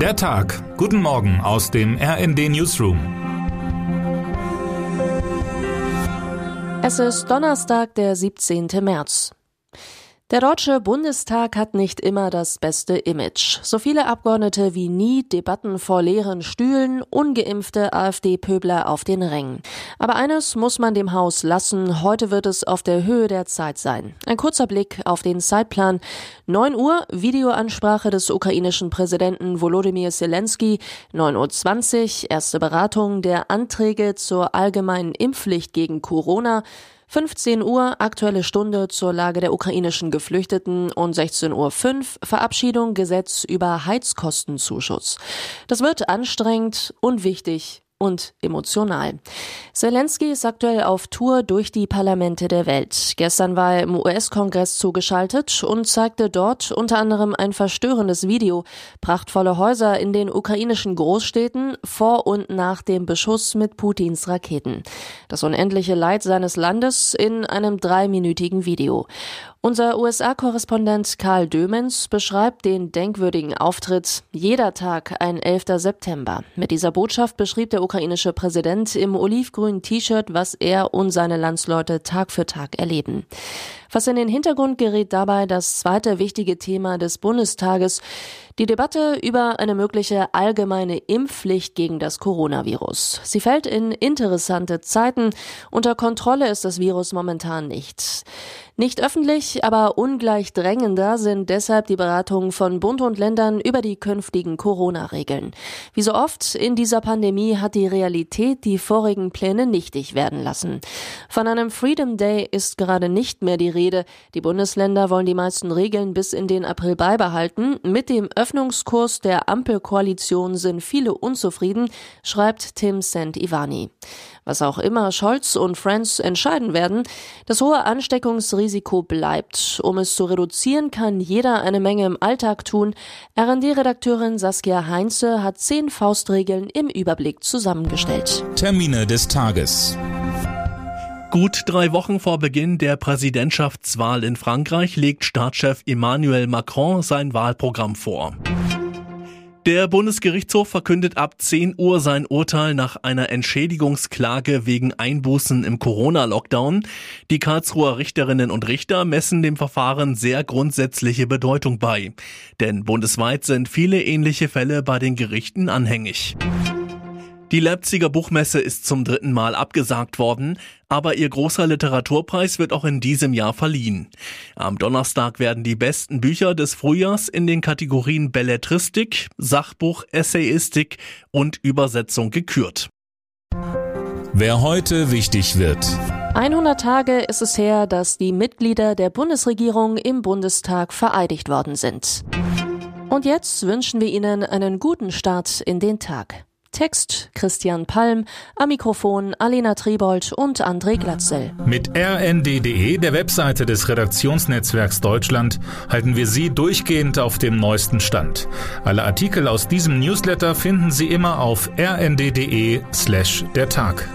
Der Tag. Guten Morgen aus dem RND Newsroom. Es ist Donnerstag, der 17. März. Der Deutsche Bundestag hat nicht immer das beste Image. So viele Abgeordnete wie nie, Debatten vor leeren Stühlen, ungeimpfte AfD-Pöbler auf den Rängen. Aber eines muss man dem Haus lassen. Heute wird es auf der Höhe der Zeit sein. Ein kurzer Blick auf den Zeitplan. 9 Uhr Videoansprache des ukrainischen Präsidenten Volodymyr Zelensky. 9.20 Uhr erste Beratung der Anträge zur allgemeinen Impfpflicht gegen Corona. 15 Uhr aktuelle Stunde zur Lage der ukrainischen Geflüchteten und 16.05 Uhr Verabschiedung Gesetz über Heizkostenzuschuss. Das wird anstrengend und wichtig und emotional. Zelensky ist aktuell auf Tour durch die Parlamente der Welt. Gestern war er im US-Kongress zugeschaltet und zeigte dort unter anderem ein verstörendes Video. Prachtvolle Häuser in den ukrainischen Großstädten vor und nach dem Beschuss mit Putins Raketen. Das unendliche Leid seines Landes in einem dreiminütigen Video. Unser USA-Korrespondent Karl Dömens beschreibt den denkwürdigen Auftritt Jeder Tag ein 11. September. Mit dieser Botschaft beschrieb der ukrainische Präsident im olivgrünen T-Shirt, was er und seine Landsleute Tag für Tag erleben. Was in den Hintergrund gerät dabei das zweite wichtige Thema des Bundestages, die Debatte über eine mögliche allgemeine Impfpflicht gegen das Coronavirus. Sie fällt in interessante Zeiten. Unter Kontrolle ist das Virus momentan nicht. Nicht öffentlich, aber ungleich drängender sind deshalb die Beratungen von Bund und Ländern über die künftigen Corona-Regeln. Wie so oft in dieser Pandemie hat die Realität die vorigen Pläne nichtig werden lassen. Von einem Freedom Day ist gerade nicht mehr die Rede. Die Bundesländer wollen die meisten Regeln bis in den April beibehalten. Mit dem Öffnungskurs der Ampelkoalition sind viele unzufrieden, schreibt Tim St. Ivani. Was auch immer Scholz und Friends entscheiden werden, das hohe Ansteckungsrisiko bleibt. Um es zu reduzieren, kann jeder eine Menge im Alltag tun. RD-Redakteurin Saskia Heinze hat zehn Faustregeln im Überblick zusammengestellt. Termine des Tages. Gut drei Wochen vor Beginn der Präsidentschaftswahl in Frankreich legt Staatschef Emmanuel Macron sein Wahlprogramm vor. Der Bundesgerichtshof verkündet ab 10 Uhr sein Urteil nach einer Entschädigungsklage wegen Einbußen im Corona-Lockdown. Die Karlsruher Richterinnen und Richter messen dem Verfahren sehr grundsätzliche Bedeutung bei. Denn bundesweit sind viele ähnliche Fälle bei den Gerichten anhängig. Die Leipziger Buchmesse ist zum dritten Mal abgesagt worden, aber ihr großer Literaturpreis wird auch in diesem Jahr verliehen. Am Donnerstag werden die besten Bücher des Frühjahrs in den Kategorien Belletristik, Sachbuch, Essayistik und Übersetzung gekürt. Wer heute wichtig wird. 100 Tage ist es her, dass die Mitglieder der Bundesregierung im Bundestag vereidigt worden sind. Und jetzt wünschen wir Ihnen einen guten Start in den Tag. Text Christian Palm, am Mikrofon Alena Tribold und André Glatzel. Mit rnd.de, der Webseite des Redaktionsnetzwerks Deutschland, halten wir Sie durchgehend auf dem neuesten Stand. Alle Artikel aus diesem Newsletter finden Sie immer auf rnd.de slash der Tag.